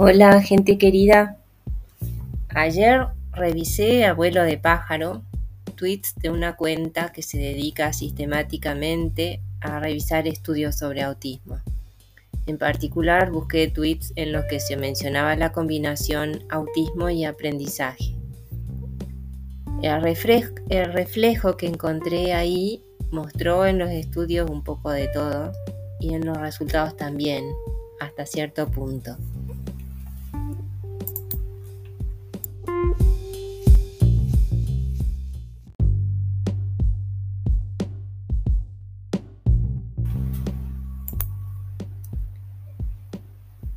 Hola, gente querida. Ayer revisé a vuelo de pájaro tweets de una cuenta que se dedica sistemáticamente a revisar estudios sobre autismo. En particular busqué tweets en los que se mencionaba la combinación autismo y aprendizaje. El, el reflejo que encontré ahí mostró en los estudios un poco de todo y en los resultados también, hasta cierto punto.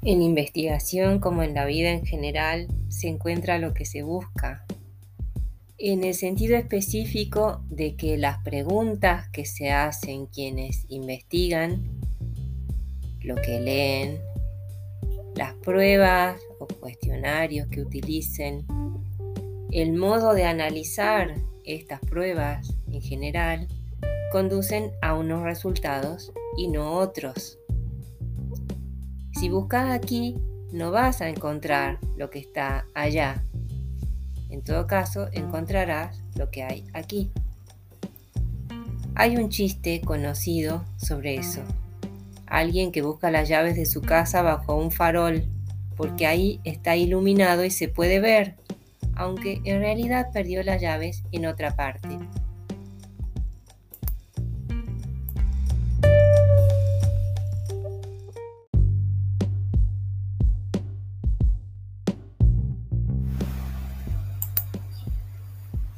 En investigación como en la vida en general se encuentra lo que se busca, en el sentido específico de que las preguntas que se hacen quienes investigan, lo que leen, las pruebas o cuestionarios que utilicen, el modo de analizar estas pruebas en general, conducen a unos resultados y no otros. Si buscas aquí, no vas a encontrar lo que está allá. En todo caso, encontrarás lo que hay aquí. Hay un chiste conocido sobre eso. Alguien que busca las llaves de su casa bajo un farol, porque ahí está iluminado y se puede ver, aunque en realidad perdió las llaves en otra parte.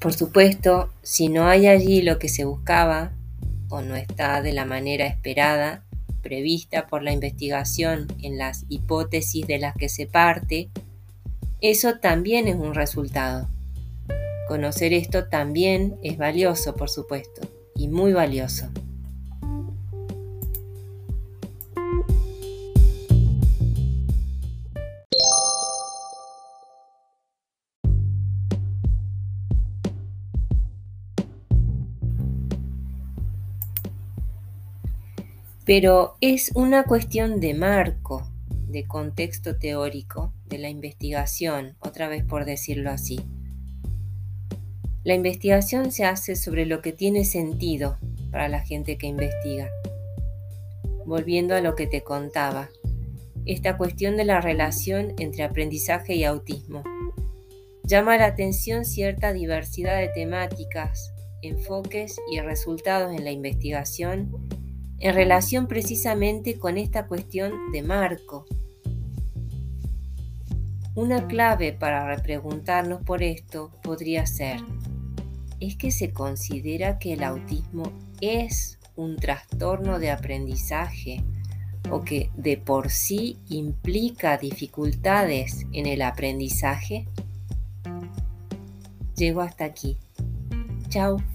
Por supuesto, si no hay allí lo que se buscaba, o no está de la manera esperada, prevista por la investigación en las hipótesis de las que se parte, eso también es un resultado. Conocer esto también es valioso, por supuesto, y muy valioso. Pero es una cuestión de marco, de contexto teórico, de la investigación, otra vez por decirlo así. La investigación se hace sobre lo que tiene sentido para la gente que investiga. Volviendo a lo que te contaba, esta cuestión de la relación entre aprendizaje y autismo. Llama la atención cierta diversidad de temáticas, enfoques y resultados en la investigación en relación precisamente con esta cuestión de marco. Una clave para repreguntarnos por esto podría ser, ¿es que se considera que el autismo es un trastorno de aprendizaje o que de por sí implica dificultades en el aprendizaje? Llego hasta aquí. Chao.